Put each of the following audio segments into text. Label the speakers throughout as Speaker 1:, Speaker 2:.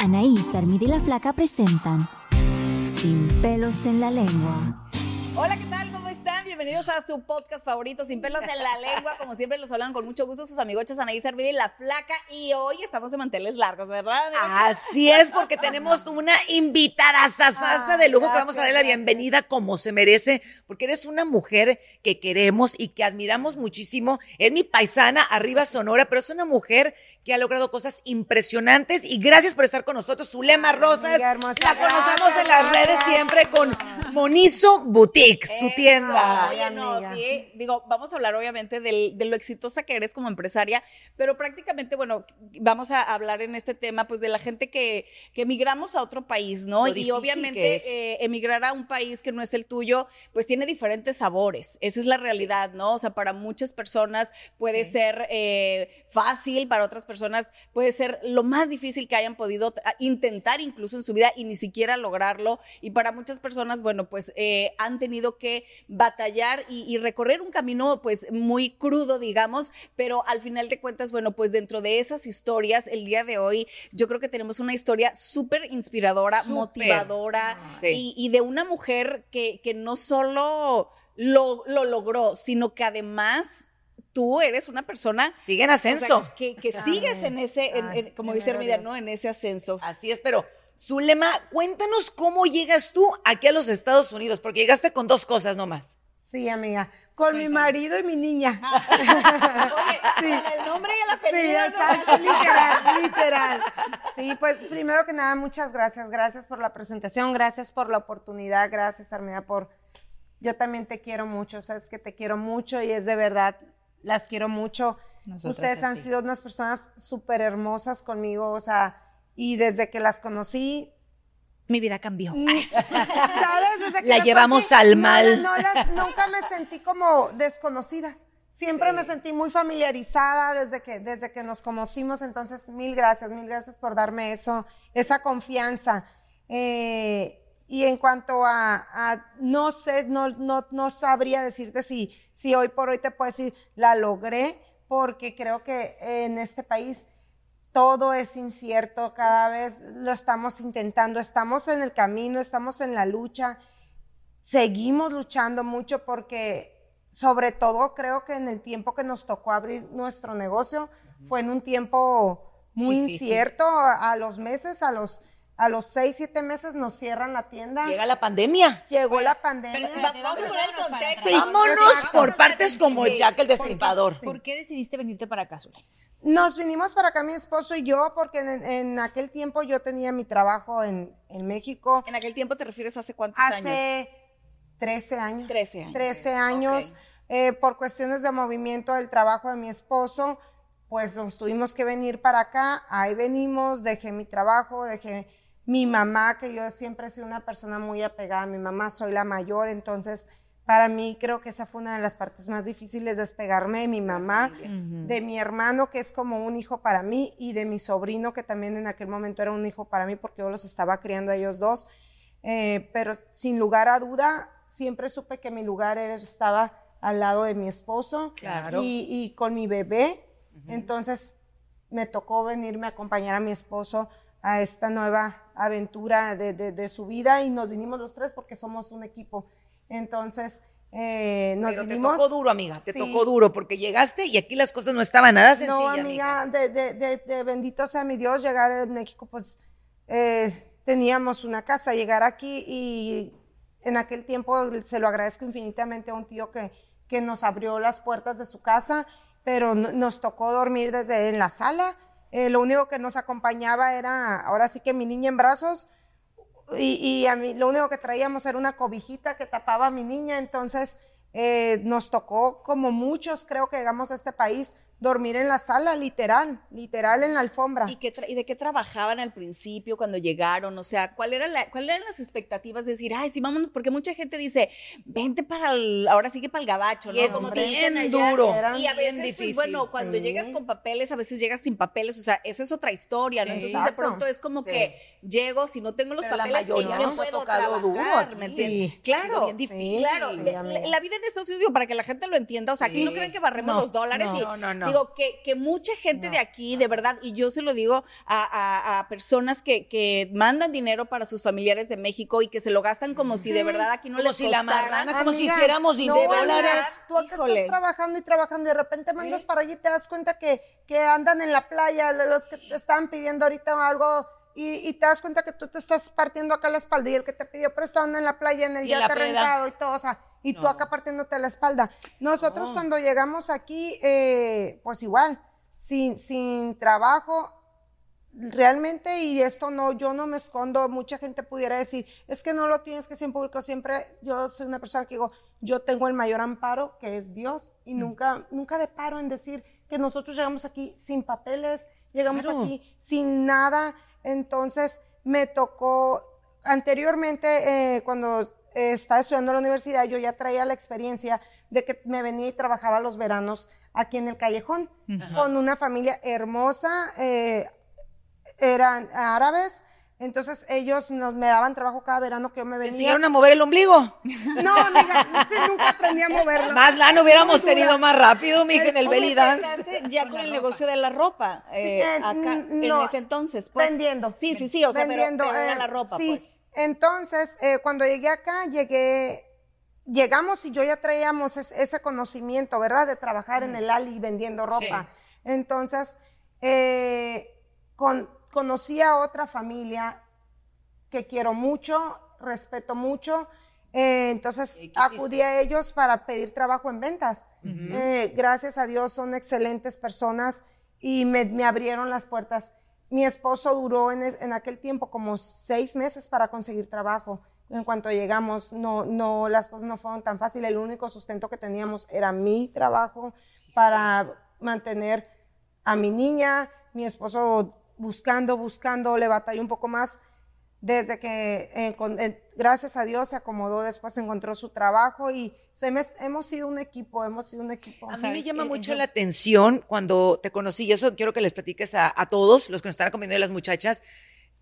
Speaker 1: Anaís, Armida y la Flaca presentan Sin pelos en la lengua.
Speaker 2: Hola, ¿qué tal? ¿Cómo están? Bienvenidos a su podcast favorito, Sin pelos en la lengua. Como siempre, los hablan con mucho gusto sus amigochas Anaís Armida y La Flaca. Y hoy estamos de manteles largos, ¿verdad? amigochas?
Speaker 3: Así es, porque tenemos una invitada sasasa de lujo que vamos a darle la bienvenida como se merece, porque eres una mujer que queremos y que admiramos muchísimo. Es mi paisana, arriba Sonora, pero es una mujer que ha logrado cosas impresionantes y gracias por estar con nosotros. Zulema Rosas,
Speaker 4: amiga hermosa,
Speaker 3: la conocemos
Speaker 4: gracias.
Speaker 3: en las redes siempre con Monizo Boutique, su
Speaker 2: Eso,
Speaker 3: tienda.
Speaker 2: Oye, no,
Speaker 4: amiga.
Speaker 2: sí. Digo, vamos a hablar obviamente del- de lo exitosa que eres como empresaria, pero prácticamente, bueno, vamos a hablar en este tema, pues de la gente que, que emigramos a otro país, ¿no?
Speaker 3: Lo
Speaker 2: y obviamente eh, emigrar a un país que no es el tuyo, pues tiene diferentes sabores. Esa es la realidad, ¿no? O sea, para muchas personas puede ser eh, fácil, para otras personas puede ser lo más difícil que hayan podido t- a- intentar incluso en su vida y ni siquiera lograrlo. Y para muchas personas, bueno, pues eh, han tenido que batallar y, y recorrer un camino pues muy crudo, digamos, pero al final de cuentas, bueno, pues dentro de esas historias, el día de hoy, yo creo que tenemos una historia súper inspiradora, motivadora
Speaker 3: Sí.
Speaker 2: y, y de una mujer que, que no solo lo, lo logró, sino que además tú eres una persona
Speaker 3: Sigue en
Speaker 2: o sea,
Speaker 3: ascenso.
Speaker 2: que, que sigues en ese, en-
Speaker 4: Ay,
Speaker 2: en- como dice Hermida. ¿no? En ese ascenso.
Speaker 3: Así es, pero Zulema, cuéntanos cómo llegas tú aquí a los Estados Unidos, porque llegaste con dos cosas nomás.
Speaker 4: Sí, amiga. Con mi marido y mi niña.
Speaker 2: Oye,
Speaker 4: Sí.
Speaker 2: con el nombre y el
Speaker 4: Sí,
Speaker 2: apellido.
Speaker 4: exacto, literal, literal. Sí, pues primero que nada, muchas gracias. Gracias por la presentación, gracias por la oportunidad, gracias, Armida, por... Yo también te quiero mucho, sabes que te quiero mucho y es de verdad, las quiero mucho. Ustedes han sido unas personas súper hermosas conmigo, o sea, y desde que las conocí,
Speaker 1: Mi vida cambió.
Speaker 4: ¿Sabes? Desde que
Speaker 3: La llevamos al mal.
Speaker 4: no, las- nunca me sentí como desconocidas. Siempre me sentí muy familiarizada desde que, desde que nos conocimos. Entonces, mil gracias, mil gracias por darme eso, esa confianza. Eh, y en cuanto a, a- no sé, no, no, no sabría decirte si, si hoy por hoy te puedo decir, la logré, porque creo que en este país todo es incierto, cada vez lo estamos intentando, estamos en el camino, estamos en la lucha, seguimos luchando mucho porque sobre todo creo que en el tiempo que nos tocó abrir nuestro negocio fue en un tiempo muy
Speaker 3: Difícil.
Speaker 4: incierto, a, a los meses, a los, a los seis, siete meses nos cierran la tienda,
Speaker 3: Llega la pandemia.
Speaker 4: llegó la pandemia.
Speaker 2: Va- Vamos a poner el contexto.
Speaker 3: Vámonos por partes como Jack el Destripador.
Speaker 1: ¿Por qué decidiste venirte para acá, Zule?
Speaker 4: Nos vinimos para acá mi esposo y yo porque en, en aquel tiempo yo tenía mi trabajo en, en México.
Speaker 2: En aquel tiempo te refieres hace cuántos años?
Speaker 4: Hace 13 años.
Speaker 2: 13 años.
Speaker 4: 13 años. Eh, por cuestiones de movimiento del trabajo de mi esposo, pues nos tuvimos que venir para acá. Ahí venimos, dejé mi trabajo, dejé mi mamá, que yo siempre he sido una persona muy apegada a mi mamá, soy la mayor, entonces para mí creo que esa fue una de las partes más difíciles, despegarme de mi mamá, de mi hermano, que es como un hijo para mí, y de mi sobrino, que también en aquel momento era un hijo para mí porque yo los estaba criando a ellos dos. Eh, pero sin lugar a duda, siempre supe que mi lugar era- estaba al lado de mi esposo
Speaker 3: Claro.
Speaker 4: y, y con mi bebé. Entonces me tocó venirme a acompañar a mi esposo a esta nueva aventura de, de- de su vida y nos vinimos los tres porque somos un equipo. Entonces, Eh, nos
Speaker 3: Pero te tocó duro, amiga, te
Speaker 4: Sí.
Speaker 3: tocó duro, porque llegaste y aquí las cosas no estaban nada sencillas.
Speaker 4: No, amiga, de, de, de, de bendito sea mi Dios, llegar a México, pues eh, teníamos una casa, llegar aquí y en aquel tiempo se lo agradezco infinitamente a un tío que, que nos abrió las puertas de su casa, pero no- nos tocó dormir desde en la sala. Eh, lo único que nos acompañaba era, ahora sí que mi niña en brazos, y, y a mí lo único que traíamos era una cobijita que tapaba a mi niña, entonces eh, nos tocó, como muchos creo que llegamos a este país, dormir en la sala, literal, literal en la alfombra.
Speaker 2: ¿Y, qué tra- y de qué trabajaban al principio cuando llegaron? O sea, ¿cuál era la, ¿cuáles eran las expectativas de decir, ay, sí, vámonos? Porque mucha gente dice, vente para el, ahora sí que para el gabacho,
Speaker 3: Y
Speaker 2: ¿no?
Speaker 3: es
Speaker 2: Como
Speaker 3: bien
Speaker 2: allá.
Speaker 3: duro,
Speaker 2: Y a veces, pues,
Speaker 3: difícil.
Speaker 2: bueno, cuando
Speaker 4: Sí.
Speaker 2: llegas con papeles, a veces llegas sin papeles, o sea, eso es otra historia, ¿no?
Speaker 4: Sí.
Speaker 2: Entonces, de pronto es como
Speaker 3: Sí.
Speaker 2: que llego, si no tengo los
Speaker 3: Pero la
Speaker 2: papeles,
Speaker 3: mayoría
Speaker 2: ¿en qué
Speaker 3: nos ha
Speaker 2: puedo
Speaker 3: tocado duro
Speaker 2: trabajar?
Speaker 3: aquí.
Speaker 2: ¿Me entiendes?
Speaker 3: Sí. Ha
Speaker 2: Claro,
Speaker 3: sido bien difícil.
Speaker 2: claro. La, la vida en Estados Unidos, digo, para que la gente lo entienda, o sea, aquí
Speaker 3: Sí.
Speaker 2: no creen que barremos
Speaker 3: No,
Speaker 2: los dólares
Speaker 3: no.
Speaker 2: y
Speaker 3: No, no, no.
Speaker 2: Digo que, que mucha gente de aquí, de verdad, y yo se lo digo a, a- a personas que, que mandan dinero para sus familiares de México y que se lo gastan como si de verdad aquí no
Speaker 3: Como
Speaker 2: les
Speaker 3: si la marrana, como si
Speaker 4: Amiga,
Speaker 3: hiciéramos
Speaker 4: no,
Speaker 3: dólares.
Speaker 4: Tú acá
Speaker 2: Híjole.
Speaker 4: estás trabajando y trabajando y de repente mandas para allí y te das cuenta que, que andan en la playa, los que te están pidiendo ahorita algo y, y te das cuenta que tú te estás partiendo acá la espalda y el que te pidió prestado en la playa en el yate rentado y todo, o sea, y tú
Speaker 3: No.
Speaker 4: acá partiéndote la espalda. Nosotros cuando llegamos aquí, eh, pues igual, sin, sin trabajo, realmente, y esto no, yo no me escondo, mucha gente pudiera decir, es que no lo tienes que ser en público, siempre yo soy una persona que digo, yo tengo el mayor amparo, que es Dios, y nunca, nunca deparo en decir que nosotros llegamos aquí sin papeles, llegamos
Speaker 3: Claro.
Speaker 4: aquí sin nada, entonces me tocó, anteriormente, eh, cuando estaba estudiando en la universidad, yo ya traía la experiencia de que me venía y trabajaba los veranos aquí en el callejón, con una familia hermosa, eh, eran árabes, entonces ellos nos, me daban trabajo cada verano que yo me
Speaker 3: ¿Te
Speaker 4: venía.
Speaker 3: enseñaron a mover el ombligo?
Speaker 4: No, amiga, sí, nunca aprendí a moverlo.
Speaker 3: Más lana hubiéramos
Speaker 4: Muy dura.
Speaker 3: tenido más rápido, mija, en el belly dance.
Speaker 2: ya con el negocio de la ropa, eh,
Speaker 4: eh,
Speaker 2: acá,
Speaker 4: mm,
Speaker 2: en
Speaker 4: no,
Speaker 2: ese entonces, pues.
Speaker 4: vendiendo.
Speaker 2: Sí, sí, sí, o sea, pero-
Speaker 4: vendiendo,
Speaker 2: pero, era
Speaker 4: eh,
Speaker 2: la ropa,
Speaker 4: sí.
Speaker 2: pues.
Speaker 4: Entonces, eh, cuando llegué acá, llegué, llegamos y yo ya traíamos es- ese conocimiento, ¿verdad? De trabajar en el Ali vendiendo ropa. Entonces, eh, con, conocí a otra familia que quiero mucho, respeto mucho. eh, entonces acudí a ellos para pedir trabajo en ventas. Eh, gracias a Dios son excelentes personas y me, me abrieron las puertas. Mi esposo duró en, es- en aquel tiempo como seis meses para conseguir trabajo. En cuanto llegamos, no, no, las cosas no fueron tan fáciles. El único sustento que teníamos era mi trabajo para mantener a mi niña. Mi esposo buscando, buscando, le batalló un poco más desde que, eh, con- eh, gracias a Dios, se acomodó, después encontró su trabajo y so, hemos, hemos sido un equipo, hemos sido un equipo.
Speaker 3: A mí me llama
Speaker 2: Eh,
Speaker 3: mucho
Speaker 2: yo-
Speaker 3: la atención cuando te conocí, y eso quiero que les platiques a, a todos los que nos están acompañando y las muchachas.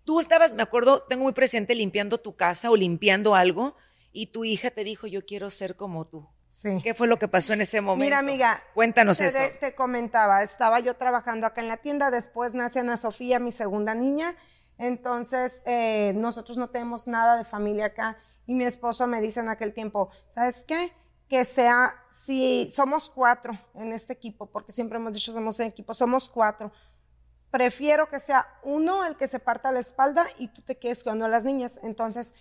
Speaker 3: Tú estabas, me acuerdo, tengo muy presente limpiando tu casa o limpiando algo, y tu hija te dijo, yo quiero ser como tú.
Speaker 4: Sí.
Speaker 3: ¿Qué fue lo que pasó en ese momento?
Speaker 4: Mira, amiga.
Speaker 3: Cuéntanos
Speaker 4: te,
Speaker 3: eso.
Speaker 4: te comentaba, estaba yo trabajando acá en la tienda, después nace Ana Sofía, mi segunda niña. Entonces, eh, nosotros no tenemos nada de familia acá. Y mi esposo me dice en aquel tiempo, ¿sabes qué? Que sea, si somos cuatro en este equipo, porque siempre hemos dicho somos un equipo, somos cuatro. Prefiero que sea uno el que se parta la espalda y tú te quedes cuidando a las niñas. Entonces,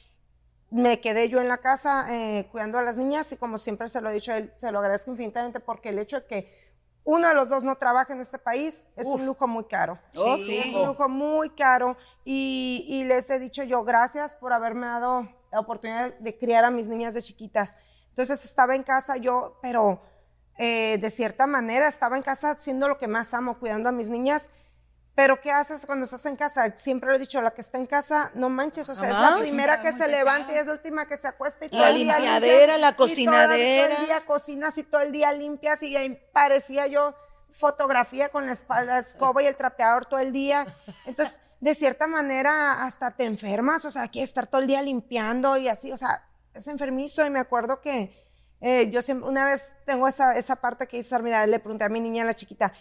Speaker 4: me quedé yo en la casa eh, cuidando a las niñas y como siempre se lo he dicho a él, se lo agradezco infinitamente porque el hecho de que uno de los dos no trabaje en este país es un lujo muy caro.
Speaker 2: Oh,
Speaker 4: Sí,
Speaker 2: sí.
Speaker 4: Es un lujo muy caro y, y les he dicho yo gracias por haberme dado la oportunidad de criar a mis niñas de chiquitas. Entonces estaba en casa yo, pero eh, de cierta manera estaba en casa haciendo lo que más amo, cuidando a mis niñas. Pero ¿qué haces cuando estás en casa? Siempre lo he dicho, la que está en casa, no manches, o sea, es la primera que se levanta y es la última que se acuesta y todo
Speaker 3: La
Speaker 4: el día
Speaker 3: limpiadera,
Speaker 4: limpias,
Speaker 3: la
Speaker 4: y todo-
Speaker 3: cocinadera.
Speaker 4: Todo el día cocinas y todo el día limpias y ahí parecía yo fotografía con la espalda, escoba y el trapeador todo el día. Entonces, de cierta manera, hasta te enfermas, o sea, quieres estar todo el día limpiando y así, o sea, es enfermizo. Y me acuerdo que eh, yo siempre, una vez tengo esa, esa parte que dice Armida, le pregunté a mi niña, la chiquita,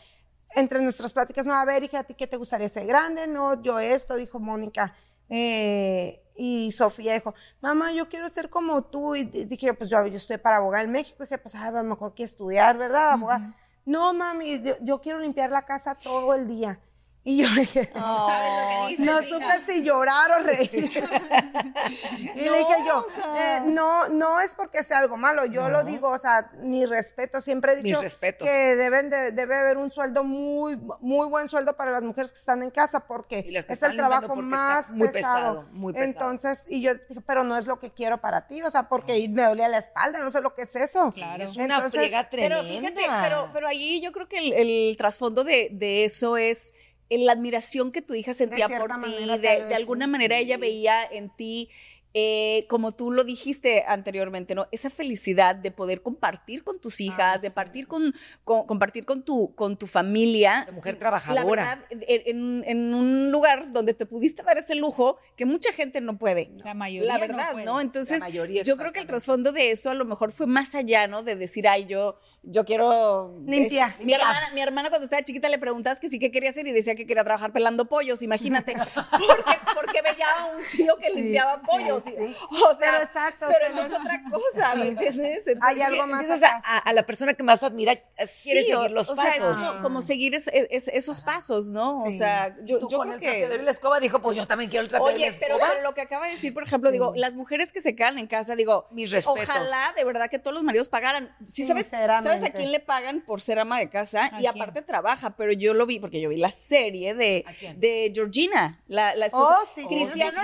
Speaker 4: entre nuestras pláticas, no, a ver, hija, ¿a ti qué te gustaría ser grande? No, yo esto, dijo Mónica. Eh, y Sofía dijo, mamá, yo quiero ser como tú. Y dije, pues yo, yo estoy para abogar en México. Y dije, pues a lo mejor que estudiar, ¿verdad? Abogar. No, mami, yo, quiero limpiar la casa todo el día. Y yo dije, no supe si llorar o reír. y le dije yo, eh, no, no es porque sea algo malo, yo lo digo, o sea, mi respeto, siempre he dicho que deben de, debe haber un sueldo muy, muy buen sueldo para las mujeres que están en casa porque es el trabajo más muy pesado. muy pesado. Entonces, y yo dije, pero no es lo que quiero para ti, o sea, porque me dolía la espalda, no sé lo que es eso.
Speaker 3: Claro. Es una tremenda.
Speaker 2: Pero fíjate, pero, pero ahí yo creo que el, el trasfondo de, de eso es la admiración que tu hija sentía por ti, de, alguna manera ella veía en ti eh, como tú lo dijiste anteriormente, ¿no? Esa felicidad de poder compartir con tus hijas, de partir con, compartir con tu, con tu familia.
Speaker 3: De mujer trabajadora.
Speaker 2: en, un lugar donde te pudiste dar ese lujo que mucha gente no puede.
Speaker 5: La mayoría.
Speaker 2: La verdad, ¿no? Entonces, yo creo que el trasfondo de eso a lo mejor fue más allá, ¿no? De decir, ay, yo, yo quiero.
Speaker 4: Limpiar.
Speaker 2: mi, hermana, mi hermana, cuando estaba chiquita le preguntas que sí que quería hacer y decía que quería trabajar pelando pollos, imagínate. porque, porque veía a un tío que limpiaba pollos. O sea, pero, exacto, pero eso es otra cosa, ¿me entiendes?
Speaker 4: Hay algo más.
Speaker 3: A, la persona que más admira, quiere seguir los pasos.
Speaker 2: como, seguir esos pasos, ¿no? O sea, yo,
Speaker 3: Tú
Speaker 2: yo
Speaker 3: con el que... de la escoba dijo, pues yo también quiero el trapeador de la escoba.
Speaker 2: Pero, pero lo que acaba de decir, por ejemplo, digo, las mujeres que se quedan en casa, digo,
Speaker 3: mis respetos.
Speaker 2: Ojalá de verdad que todos los maridos pagaran. Sí, sabes, ¿sabes a quién le pagan por ser ama de casa? Y aparte trabaja, pero yo lo vi porque yo vi la serie de, de Georgina, la, la esposa.
Speaker 4: Oh, sí,
Speaker 2: Cristiano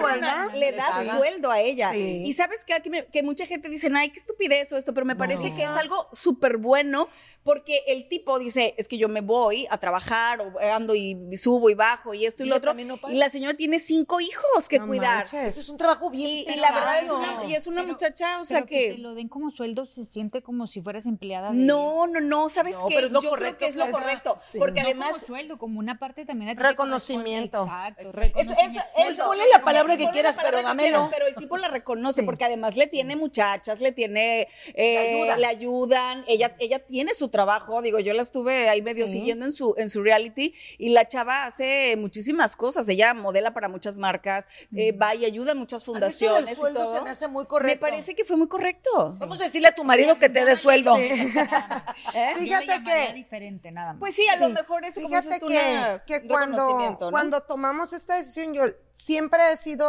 Speaker 2: le da sueldo a ella. Y sabes que, que mucha gente dice, ay, qué estupidez o esto, pero me parece que es algo súper bueno porque el tipo dice, es que yo me voy a trabajar o ando y subo y bajo y esto y, lo otro. y la señora tiene cinco hijos que cuidar.
Speaker 3: Eso es un trabajo bien.
Speaker 2: Y, la verdad es una, y es una muchacha, o sea que,
Speaker 5: que... te lo den como sueldo se siente como si fueras empleada. De...
Speaker 2: No, no, no, ¿sabes qué?
Speaker 3: Pero es lo
Speaker 2: yo
Speaker 3: correcto.
Speaker 2: Creo que es lo correcto. Porque además.
Speaker 5: Como sueldo, como una parte también de
Speaker 4: Reconocimiento.
Speaker 5: Exacto.
Speaker 2: Reconocimiento. Eso, eso,
Speaker 3: eso, ponle la palabra que quieras, pero dámelo.
Speaker 2: pero el tipo la reconoce porque además le tiene muchachas, le tiene. Eh, le ayudan. Ella, ella tiene su trabajo. Digo, yo la estuve ahí medio siguiendo en su, en su reality y la chava hace muchísimas cosas. Ella modela para muchas marcas, eh, va y ayuda a muchas fundaciones.
Speaker 3: y todo. se me hace muy correcto.
Speaker 2: Me parece que fue muy correcto.
Speaker 3: Vamos a decirle a tu marido que te dé sueldo.
Speaker 5: ¿Eh? Fíjate que diferente nada más.
Speaker 2: Pues sí, a lo mejor es
Speaker 4: Fíjate que, que cuando, cuando tomamos esta decisión, yo siempre he sido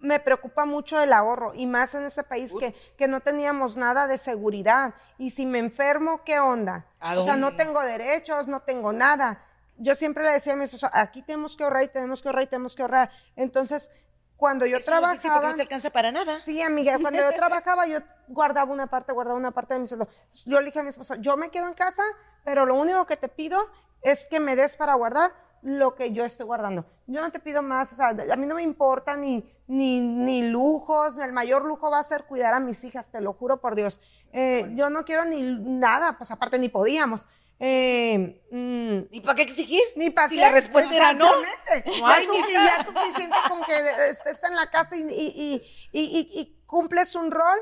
Speaker 4: me preocupa mucho el ahorro y más en este país que, que, no teníamos nada de seguridad. Y si me enfermo, ¿qué onda? O sea, no tengo derechos, no tengo nada. Yo siempre le decía a mi esposo, aquí tenemos que ahorrar y tenemos que ahorrar y tenemos que ahorrar. Entonces, cuando yo trabajaba...
Speaker 3: no te alcanza para nada.
Speaker 4: Sí, amiga, cuando yo trabajaba, yo guardaba una parte, guardaba una parte de mi sueldo. Yo le dije a mi esposo, yo me quedo en casa, pero lo único que te pido es que me des para guardar lo que yo estoy guardando. Yo no te pido más, o sea, a mí no me importa ni, ni, ni lujos, el mayor lujo va a ser cuidar a mis hijas, te lo juro por Dios. Eh, yo no quiero ni nada, pues aparte ni podíamos. Eh,
Speaker 3: mm, ¿Y para qué exigir?
Speaker 4: Ni para
Speaker 3: Si la respuesta era no.
Speaker 4: no hay ya es suficiente con que estés en la casa y, y, y, y, cumples un rol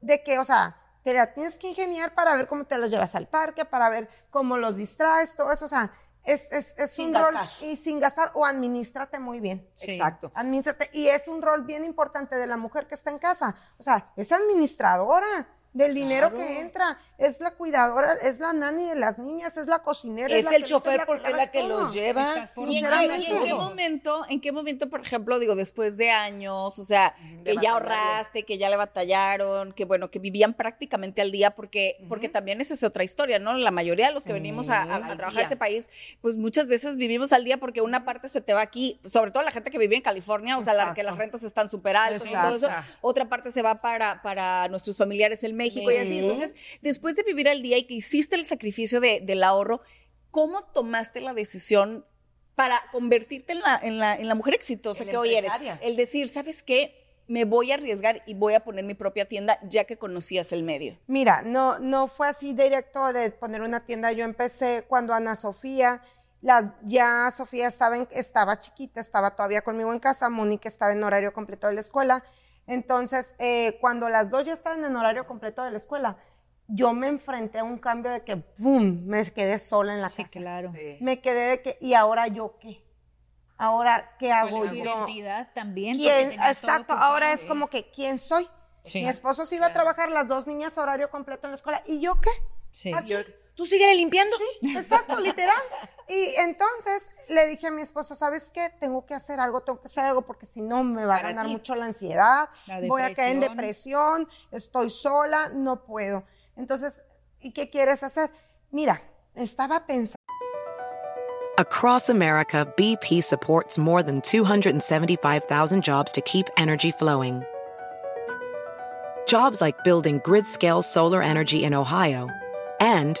Speaker 4: de que, o sea, te la tienes que ingeniar para ver cómo te los llevas al parque, para ver cómo los distraes, todo eso, o sea, es, es, es un rol y sin gastar o administrate muy bien.
Speaker 3: Exacto.
Speaker 4: Administrate. Y es un rol bien importante de la mujer que está en casa. O sea, es administradora del dinero que entra. Es la cuidadora, es la nani de las niñas, es la cocinera.
Speaker 3: Es, el chofer porque es la que los lleva.
Speaker 2: ¿Y en, qué momento, en qué momento, por ejemplo, digo, después de años, o sea, que ya ahorraste, que ya le batallaron, que bueno, que vivían prácticamente al día, porque, porque también esa es otra historia, ¿no? La mayoría de los que venimos a, trabajar a este país, pues muchas veces vivimos al día porque una parte se te va aquí, sobre todo la gente que vive en California, o sea, la, que las rentas están súper altas y todo eso, otra parte se va para, para nuestros familiares en México y así. Entonces, después de vivir al día y que hiciste el sacrificio de, del ahorro, ¿cómo tomaste la decisión para convertirte en la, en la, en la mujer exitosa que hoy eres? El decir, ¿sabes qué? me voy a arriesgar y voy a poner mi propia tienda ya que conocías el medio?
Speaker 4: Mira, no, no fue así directo de poner una tienda. Yo empecé cuando Ana Sofía, las, ya Sofía estaba, en, estaba chiquita, estaba todavía conmigo en casa, Mónica estaba en horario completo de la escuela. Entonces, eh, cuando las dos ya estaban en horario completo de la escuela, yo me enfrenté a un cambio de que, ¡pum!, me quedé sola en la
Speaker 5: sí,
Speaker 4: casa.
Speaker 5: Claro.
Speaker 4: Me quedé de que, ¿y ahora yo qué? Ahora, ¿qué hago yo?
Speaker 5: identidad también.
Speaker 4: Exacto, ahora es como que, ¿quién soy?
Speaker 5: Sí.
Speaker 4: Mi esposo se iba a trabajar, las dos niñas horario completo en la escuela. ¿Y yo qué?
Speaker 5: Sí.
Speaker 3: ¿Tú síguele limpiando?
Speaker 4: Exacto, literal. Y entonces le dije a mi esposo, ¿sabes qué? Tengo que hacer algo, tengo que hacer algo porque si no me va a ganar
Speaker 3: ti.
Speaker 4: mucho la ansiedad,
Speaker 5: La
Speaker 4: voy a caer en
Speaker 5: depresión.
Speaker 4: estoy sola, no puedo. Entonces, ¿y qué quieres hacer? Mira, estaba pensando.
Speaker 6: Across America, BP supports more than 275,000 jobs to keep energy flowing. Jobs like building grid scale solar energy in Ohio and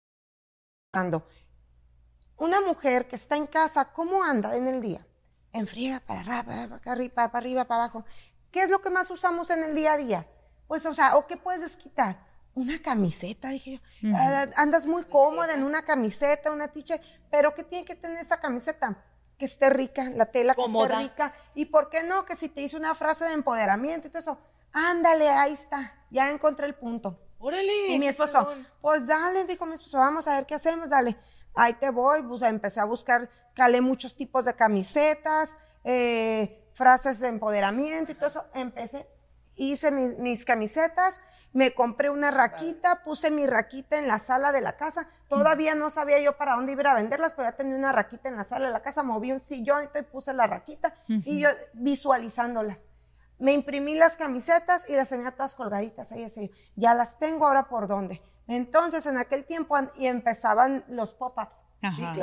Speaker 4: Una mujer que está en casa, ¿cómo anda en el día? En friega, para arriba, para arriba, para arriba, para abajo. ¿Qué es lo que más usamos en el día a día? Pues, o sea, ¿o qué puedes desquitar? Una camiseta, dije yo. Ah, Andas muy cómoda en una camiseta, una tiche, pero ¿qué tiene que tener esa camiseta? Que esté rica, la tela que
Speaker 3: Cómoda.
Speaker 4: esté rica. ¿Y por qué no? Que si te hice una frase de empoderamiento y todo eso, ándale, ahí está, ya encontré el punto.
Speaker 3: Órale.
Speaker 4: Y mi esposo, pues dale, dijo mi esposo, vamos a ver qué hacemos, dale. Ahí te voy, pues empecé a buscar, calé muchos tipos de camisetas, eh, frases de empoderamiento y todo eso. Empecé, hice mis, mis camisetas, me compré una raquita, puse mi raquita en la sala de la casa. Todavía no sabía yo para dónde iba a venderlas, pero ya tenía una raquita en la sala de la casa, moví un sillón y puse la raquita y yo visualizándolas. Me imprimí las camisetas y las tenía todas colgaditas ahí así. Ya las tengo, ahora por dónde. Entonces, en aquel tiempo y empezaban los pop-ups.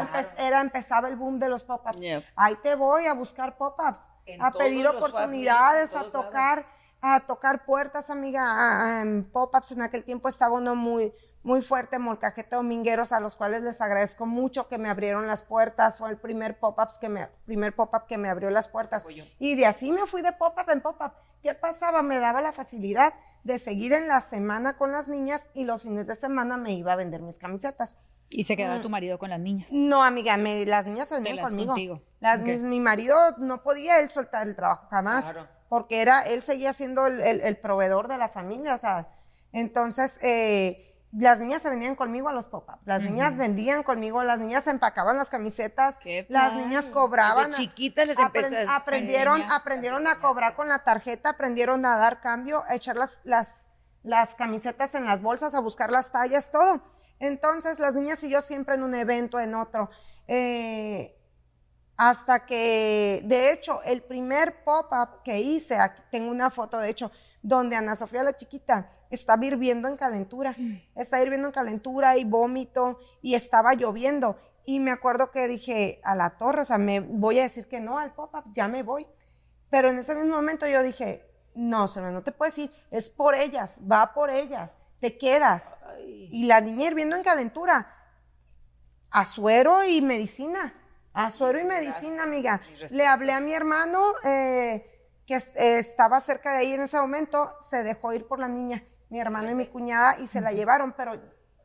Speaker 4: Empe- era, empezaba el boom de los pop-ups.
Speaker 2: Yep.
Speaker 4: Ahí te voy a buscar pop-ups, a pedir oportunidades, a tocar, a tocar puertas, amiga. a- a- en pop-ups en aquel tiempo estaba uno muy, muy fuerte, Molcajete Domingueros, a los cuales les agradezco mucho que me abrieron las puertas. Fue el primer pop-ups que me, primer pop-up que me abrió las puertas. Y de así me fui de pop-up en pop-up. ¿Qué pasaba? Me daba la facilidad de seguir en la semana con las niñas y los fines de semana me iba a vender mis camisetas.
Speaker 5: Y se quedaba tu marido con las niñas.
Speaker 4: No, amiga, me- las niñas se venían
Speaker 5: Velas
Speaker 4: conmigo.
Speaker 5: contigo.
Speaker 4: Las,
Speaker 5: Ok.
Speaker 4: mis- mi marido no podía él soltar el trabajo jamás, porque era, él seguía siendo el, el- el proveedor de la familia, o sea, entonces eh, las niñas se venían conmigo a los pop-ups, las niñas vendían conmigo, las niñas empacaban las camisetas,
Speaker 2: Qué
Speaker 4: las niñas cobraban.
Speaker 3: Desde chiquitas les
Speaker 4: apren-
Speaker 3: empezas-
Speaker 4: aprendieron,
Speaker 5: enseña-
Speaker 4: aprendieron a cobrar con la tarjeta, aprendieron a dar cambio, a echar las, las, las camisetas en las bolsas, a buscar las tallas, todo. Entonces, las niñas y yo siempre en un evento, en otro. Eh, hasta que, de hecho, el primer pop-up que hice, aquí tengo una foto, de hecho, donde Ana Sofía la chiquita estaba hirviendo en calentura, está hirviendo en calentura y vómito y estaba lloviendo. Y me acuerdo que dije, a la torre, o sea, me voy a decir que no al pop-up, ya me voy. Pero en ese mismo momento yo dije, no, Selma, no te puedes ir, es por ellas, va por ellas, te quedas. Y la niña hirviendo en calentura, a suero y medicina. A suero y medicina, amiga. Le hablé a mi hermano eh, que es- estaba cerca de ahí en ese momento, se dejó ir por la niña, mi hermano y mi cuñada, y se la llevaron, pero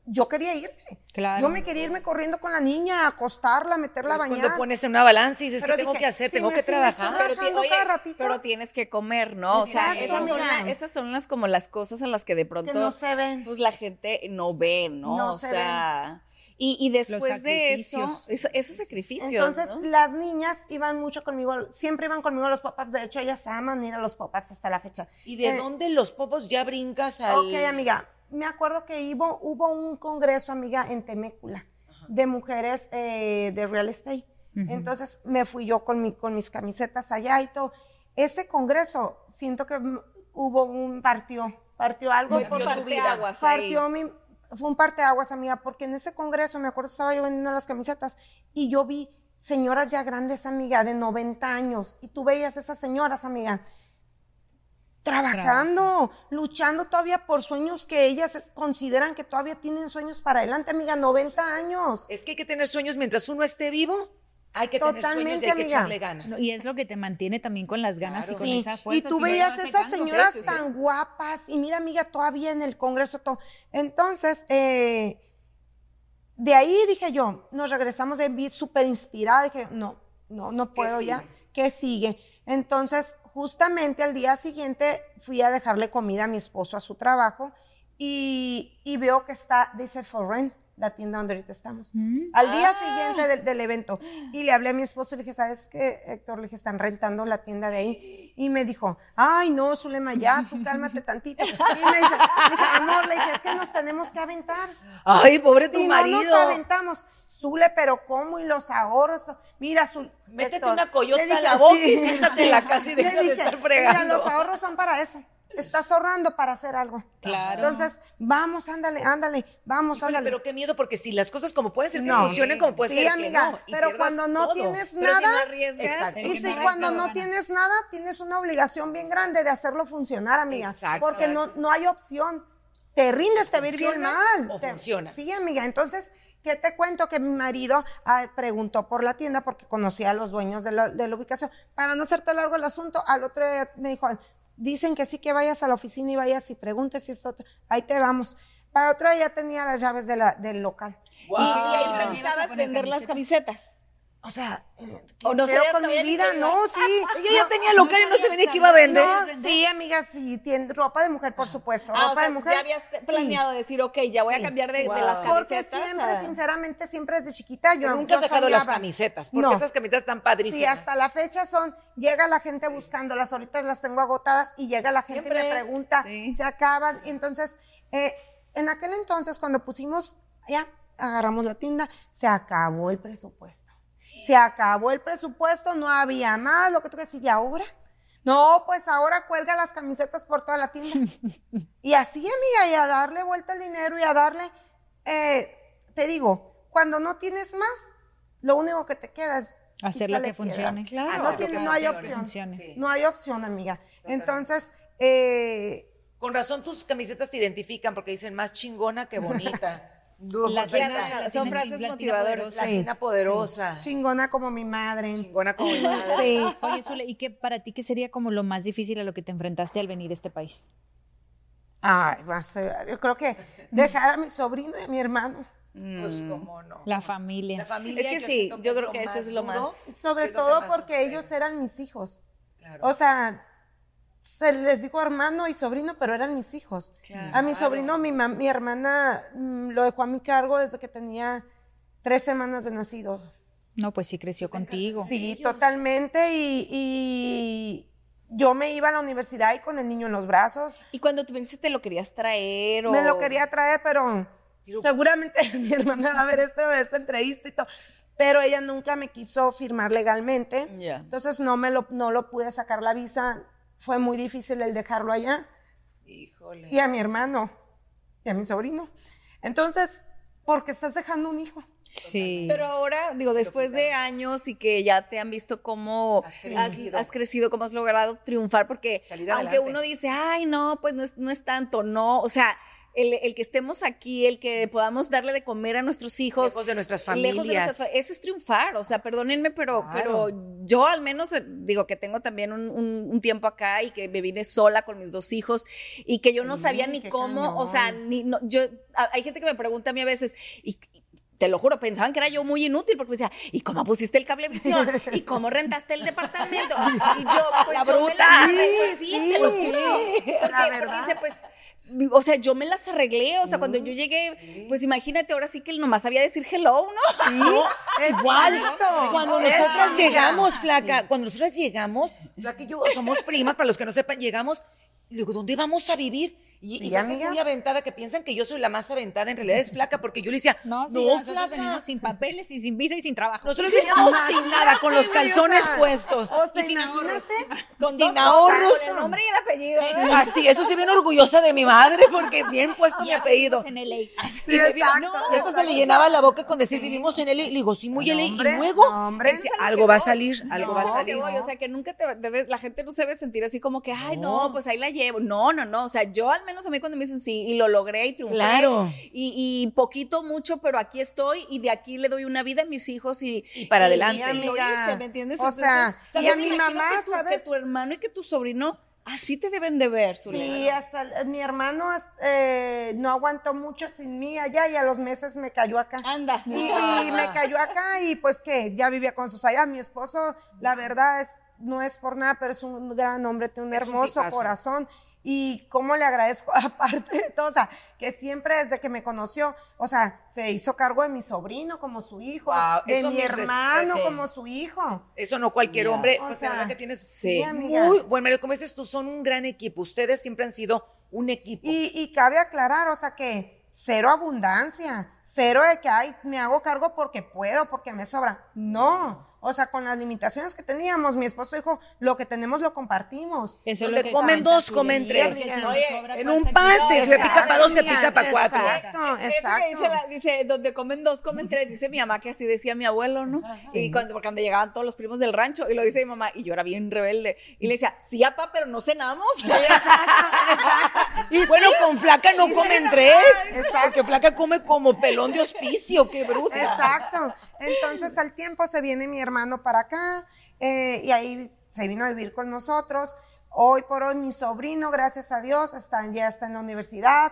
Speaker 4: yo quería irme.
Speaker 5: Claro.
Speaker 4: Yo me quería irme corriendo con la niña, acostarla, meterla a
Speaker 3: Es
Speaker 4: bañar.
Speaker 3: cuando pones en una balanza y dices,
Speaker 4: Pero
Speaker 3: ¿qué tengo
Speaker 4: dije,
Speaker 3: que hacer?
Speaker 4: si
Speaker 3: tengo
Speaker 4: me-
Speaker 3: que
Speaker 4: si
Speaker 3: trabajar.
Speaker 4: estoy
Speaker 2: Pero, ti-
Speaker 4: Trabajando
Speaker 2: oye,
Speaker 4: cada ratito.
Speaker 2: pero tienes que comer, ¿no? O sea,
Speaker 4: Exacto,
Speaker 2: esas son, la- esas son las como las cosas en las que de pronto
Speaker 4: no se ven.
Speaker 2: pues la gente no ve, ¿no?
Speaker 4: No
Speaker 2: o
Speaker 4: se
Speaker 2: sea, y, y después de eso, esos sacrificios,
Speaker 4: Entonces,
Speaker 2: ¿no?
Speaker 4: las niñas iban mucho conmigo, siempre iban conmigo a los pop-ups. De hecho, ellas aman ir a los pop-ups hasta la fecha.
Speaker 3: ¿Y de
Speaker 4: Eh,
Speaker 3: dónde los popos ya brincas al...?
Speaker 4: Ok, amiga. Me acuerdo que hubo, hubo un congreso, amiga, en Temécula, de mujeres eh, de real estate. Entonces me fui yo con, mi, con mis camisetas allá y todo. Ese congreso, siento que hubo un partió, partió algo
Speaker 2: Partió
Speaker 4: por
Speaker 2: tu
Speaker 4: parte-
Speaker 2: vida.
Speaker 4: partió mi, fue un parteaguas, amiga, porque en ese congreso, me acuerdo, estaba yo vendiendo las camisetas y yo vi señoras ya grandes, amiga, de 90 años, y tú veías esas señoras, amiga, trabajando, luchando todavía por sueños que ellas consideran que todavía tienen sueños para adelante, amiga, 90 años.
Speaker 3: Es que hay que tener sueños mientras uno esté vivo. Hay que tener sueños
Speaker 4: Totalmente,
Speaker 3: y hay que
Speaker 4: amiga.
Speaker 3: echarle ganas.
Speaker 5: No, y es lo que te mantiene también con las ganas y con
Speaker 4: Sí,
Speaker 5: esa fuerza.
Speaker 4: y tú
Speaker 5: si
Speaker 4: veías
Speaker 5: no
Speaker 4: esas señoras
Speaker 5: sí.
Speaker 4: tan guapas y mira amiga todavía en el Congreso todo. Entonces, eh, de ahí dije yo, nos regresamos de vi súper inspirada, dije no, no, no puedo ya, ¿qué sigue? Entonces, justamente al día siguiente fui a dejarle comida a mi esposo a su trabajo y, y veo que está, dice For Rent, la tienda donde ahorita estamos. Al día
Speaker 3: Ah.
Speaker 4: siguiente del, del evento. Y le hablé a mi esposo y le dije, ¿sabes qué, Héctor? Le dije, están rentando la tienda de ahí. Y me dijo, ay, no, Zulema, ya, tú cálmate tantito. Y me dice, dije, amor, le dije, es que nos tenemos que aventar.
Speaker 3: Ay, pobre tu
Speaker 4: Si no
Speaker 3: marido.
Speaker 4: nos aventamos, Zule, pero ¿cómo? Y los ahorros. Mira, Zule.
Speaker 3: Métete
Speaker 4: Héctor,
Speaker 3: una coyota
Speaker 4: le
Speaker 3: a
Speaker 4: dije,
Speaker 3: la boca y siéntate en la casa y deja de
Speaker 4: dije,
Speaker 3: estar fregando.
Speaker 4: Mira, los ahorros son para eso. Estás ahorrando para hacer algo.
Speaker 5: Claro.
Speaker 4: Entonces, vamos, ándale, ándale, vamos,
Speaker 3: Híjole,
Speaker 4: ándale.
Speaker 3: pero qué miedo, porque si las cosas como pueden ser que
Speaker 4: No.
Speaker 3: funcionen, como puede
Speaker 4: sí,
Speaker 3: ser
Speaker 4: amiga,
Speaker 3: que no. y
Speaker 4: pero cuando no
Speaker 3: todo.
Speaker 4: tienes
Speaker 2: Pero si no
Speaker 4: nada,
Speaker 2: arriesgas,
Speaker 3: Exacto.
Speaker 4: y si
Speaker 5: no
Speaker 4: cuando no
Speaker 5: gana.
Speaker 4: tienes nada, tienes una obligación bien grande de hacerlo funcionar, amiga.
Speaker 3: Exacto.
Speaker 4: Porque no, no hay opción. Te rindes, te va bien
Speaker 3: ¿Funciona
Speaker 4: mal.
Speaker 3: o
Speaker 4: Te-
Speaker 3: funciona?
Speaker 4: Sí, amiga. Entonces, ¿qué te cuento? Que mi marido ah, preguntó por la tienda porque conocía a los dueños de la, de la ubicación. Para no hacerte largo el asunto, al otro día me dijo, dicen que sí que vayas a la oficina y vayas y preguntes si esto, ahí te vamos. Para otro día ya tenía las llaves de la, del local.
Speaker 2: Y, y ahí
Speaker 5: Ah.
Speaker 2: pensabas vender las
Speaker 5: camisetas.
Speaker 4: O sea, eh,
Speaker 2: O no
Speaker 4: ¿qué pedo con mi
Speaker 2: ni
Speaker 4: vida?
Speaker 2: qué
Speaker 4: No, sí.
Speaker 3: Ella ya tenía local y no se venía que iba a vender.
Speaker 4: No, sí, amiga, sí, tiene ropa de mujer, por supuesto.
Speaker 2: Ah,
Speaker 4: ropa
Speaker 2: o sea,
Speaker 4: de mujer.
Speaker 2: ya habías
Speaker 4: sí.
Speaker 2: planeado decir, ok, ya voy
Speaker 4: Sí.
Speaker 2: a cambiar de, las
Speaker 4: Porque
Speaker 2: camisetas.
Speaker 4: siempre,
Speaker 2: a-
Speaker 4: sinceramente, siempre desde chiquita yo
Speaker 3: Pero nunca has
Speaker 4: yo
Speaker 3: sacado las
Speaker 4: soñaba.
Speaker 3: camisetas, porque
Speaker 4: No.
Speaker 3: esas camisetas están padrísimas.
Speaker 4: Sí, hasta la fecha son, llega la gente buscándolas, ahorita las tengo agotadas y llega la gente y
Speaker 3: Siempre.
Speaker 4: me pregunta,
Speaker 2: Sí.
Speaker 4: se acaban. Y entonces, eh, en aquel entonces, cuando pusimos, ya agarramos la tienda, se acabó el presupuesto. Se acabó el presupuesto, no había más, lo que tú decís, ¿y ahora? No, pues ahora cuelga las camisetas por toda la tienda. y así, amiga, y a darle vuelta el dinero y a darle, eh, te digo, cuando no tienes más, lo único que te queda es
Speaker 5: Hacer lo que funcione.
Speaker 3: Hacer
Speaker 4: No,
Speaker 3: lo
Speaker 4: tiene-
Speaker 3: que
Speaker 4: no hay opción.
Speaker 3: Sí.
Speaker 4: No hay opción, amiga. Entonces, eh,
Speaker 3: Con razón tus camisetas te identifican porque dicen más chingona que bonita.
Speaker 2: Son frases
Speaker 5: latina
Speaker 2: motivadoras.
Speaker 5: poderosa.
Speaker 3: Latina poderosa.
Speaker 4: chingona como mi madre.
Speaker 3: Chingona como mi madre.
Speaker 4: Sí.
Speaker 5: Oye, Zule, ¿y qué para ti qué sería como lo más difícil a lo que te enfrentaste al venir a este país?
Speaker 4: Ay, va a ser, yo creo que dejar a mi sobrino y a mi hermano.
Speaker 3: Pues cómo no.
Speaker 5: La familia.
Speaker 3: La familia.
Speaker 2: Es que
Speaker 3: yo
Speaker 2: sí, yo creo que eso es lo más-
Speaker 4: Sobre todo porque ellos eran mis hijos.
Speaker 3: Claro.
Speaker 4: O sea, se les dijo hermano y sobrino, pero eran mis hijos. A mi sobrino, mi, mam- mi hermana mm, lo dejó a mi cargo desde que tenía tres semanas de nacido.
Speaker 5: No, pues sí creció contigo.
Speaker 4: Sí, totalmente. Y, y yo me iba a la universidad y con el niño en los brazos.
Speaker 2: Y cuando te viniste, ¿te lo querías traer? O...
Speaker 4: Me lo quería traer, pero seguramente mi hermana va a ver esto de esta entrevista y todo. Pero ella nunca me quiso firmar legalmente.
Speaker 2: Ya.
Speaker 4: Entonces no me lo, no lo pude sacar la visa. Fue muy difícil el dejarlo allá.
Speaker 3: Híjole.
Speaker 4: Y a mi hermano. Y a mi sobrino. Entonces, porque estás dejando un hijo.
Speaker 5: Sí.
Speaker 2: Pero ahora, digo, después de años y que ya te han visto cómo
Speaker 3: Has crecido.
Speaker 2: has crecido, cómo has logrado triunfar, porque aunque uno dice, ay, no, pues no es, no es tanto, no, o sea, el, el que estemos aquí, el que podamos darle de comer a nuestros hijos.
Speaker 3: Lejos de nuestras
Speaker 2: lejos de
Speaker 3: familias.
Speaker 2: nuestras eso es triunfar, o sea, perdónenme, pero,
Speaker 3: Claro.
Speaker 2: pero yo al menos eh, digo que tengo también un, un- un tiempo acá y que me vine sola con mis dos hijos y que yo no sabía ni cómo, o sea, ni no, yo hay gente que me pregunta a mí a veces y, te lo juro, pensaban que era yo muy inútil porque me decía, ¿y cómo pusiste el cablevisión? ¿Y cómo rentaste el departamento? Y yo, pues
Speaker 3: La
Speaker 2: yo me
Speaker 3: bruta.
Speaker 2: pues, sí,
Speaker 4: Sí,
Speaker 2: te lo juro. Porque,
Speaker 4: La
Speaker 2: porque
Speaker 4: verdad.
Speaker 2: dice, pues, o sea, yo me las arreglé, o sea, cuando yo llegué, pues imagínate, ahora sí que él nomás sabía decir hello, ¿no?
Speaker 3: Igual,
Speaker 4: Exacto.
Speaker 3: cuando nosotras llegamos, flaca, cuando nosotras llegamos, flaca y yo somos primas, para los que no sepan, llegamos, y le digo, ¿dónde vamos a vivir? Y,
Speaker 4: Sí,
Speaker 3: y Flaca
Speaker 4: amiga.
Speaker 3: es muy aventada, que piensan que yo soy la más aventada, en realidad es flaca, porque yo le decía,
Speaker 5: No,
Speaker 3: no,
Speaker 5: sí, nosotros
Speaker 3: flaca.
Speaker 5: venimos sin papeles y sin visa y sin trabajo.
Speaker 3: Nosotros veníamos sin nada, con los
Speaker 4: Sí,
Speaker 3: calzones puestos.
Speaker 4: O sea,
Speaker 5: Y sin ahorros.
Speaker 4: imagínate.
Speaker 2: Con
Speaker 3: sin ahorros.
Speaker 2: con el nombre y el apellido. ¿no?
Speaker 3: Así, eso estoy bien orgullosa de mi madre, porque bien puesto mi apellido.
Speaker 5: En LA.
Speaker 3: Y me vio-
Speaker 4: exacto,
Speaker 3: no, y hasta se le llenaba la boca con decir vivimos en y le digo, sí, muy
Speaker 4: No,
Speaker 3: LA. y luego,
Speaker 4: no, hombre.
Speaker 3: algo va a salir, algo va a
Speaker 2: No,
Speaker 3: salir.
Speaker 2: O sea, que nunca te debes, la gente no se debe sentir así como que, ay, no.
Speaker 3: No.
Speaker 2: pues ahí la llevo. No, no, no. O sea, yo al menos a mí cuando me dicen sí, y lo logré y triunfé.
Speaker 3: Claro.
Speaker 2: Y, y poquito, mucho, pero aquí estoy y de aquí le doy una vida a mis hijos y,
Speaker 3: Y para adelante.
Speaker 2: Y lo
Speaker 4: Amiga.
Speaker 2: hice, ¿me entiendes?
Speaker 4: O sea,
Speaker 2: ¿sabes?
Speaker 4: y a mi mamá,
Speaker 2: tú-
Speaker 4: ¿sabes?
Speaker 2: Que tu hermano y que tu sobrino así te deben de ver, Zulema.
Speaker 4: Sí, hasta el- mi hermano eh, no aguantó mucho sin mí allá y a los meses me cayó acá.
Speaker 2: Anda.
Speaker 4: Y, y me cayó acá y pues que ya vivía con sus allá. Mi esposo, la verdad es, no es por nada, pero es un gran hombre, tiene un
Speaker 3: Es
Speaker 4: hermoso corazón. Y cómo le agradezco, aparte de todo, o sea, que siempre desde que me conoció, o sea, se hizo cargo de mi sobrino como su hijo,
Speaker 3: Wow,
Speaker 4: de mi hermano
Speaker 3: respetos.
Speaker 4: como su hijo.
Speaker 3: Eso no cualquier hombre,
Speaker 4: O sea,
Speaker 3: la verdad que tienes
Speaker 2: sí,
Speaker 3: muy buen marido. Como dices tú, son un gran equipo. Ustedes siempre han sido un equipo.
Speaker 4: Y, y cabe aclarar, o sea, que cero abundancia, cero de que, ay, me hago cargo porque puedo, porque me sobra. No. O sea, con las limitaciones que teníamos, mi esposo dijo, lo que tenemos lo compartimos.
Speaker 5: Eso es lo
Speaker 3: Donde
Speaker 5: que
Speaker 3: comen dos, comen tres.
Speaker 4: Oye,
Speaker 3: en un pan se pica para dos, se pica para cuatro.
Speaker 4: Exacto,
Speaker 2: Eso que
Speaker 4: exacto.
Speaker 2: dice, la- dice, donde comen dos, comen tres, dice mi mamá que así decía mi abuelo, ¿no? Y cuando, porque cuando llegaban todos los primos del rancho, y lo dice mi mamá, y yo era bien rebelde, y le decía, sí, papá, pero no cenamos.
Speaker 4: Y
Speaker 3: Bueno,
Speaker 4: sí,
Speaker 3: con flaca no comen tres.
Speaker 4: Exacto.
Speaker 3: Porque flaca come como pelón de hospicio, qué bruta.
Speaker 4: Exacto. Entonces al tiempo se viene mi hermano para acá eh, y ahí se vino a vivir con nosotros. Hoy por hoy mi sobrino, gracias a Dios, está, ya está en la universidad.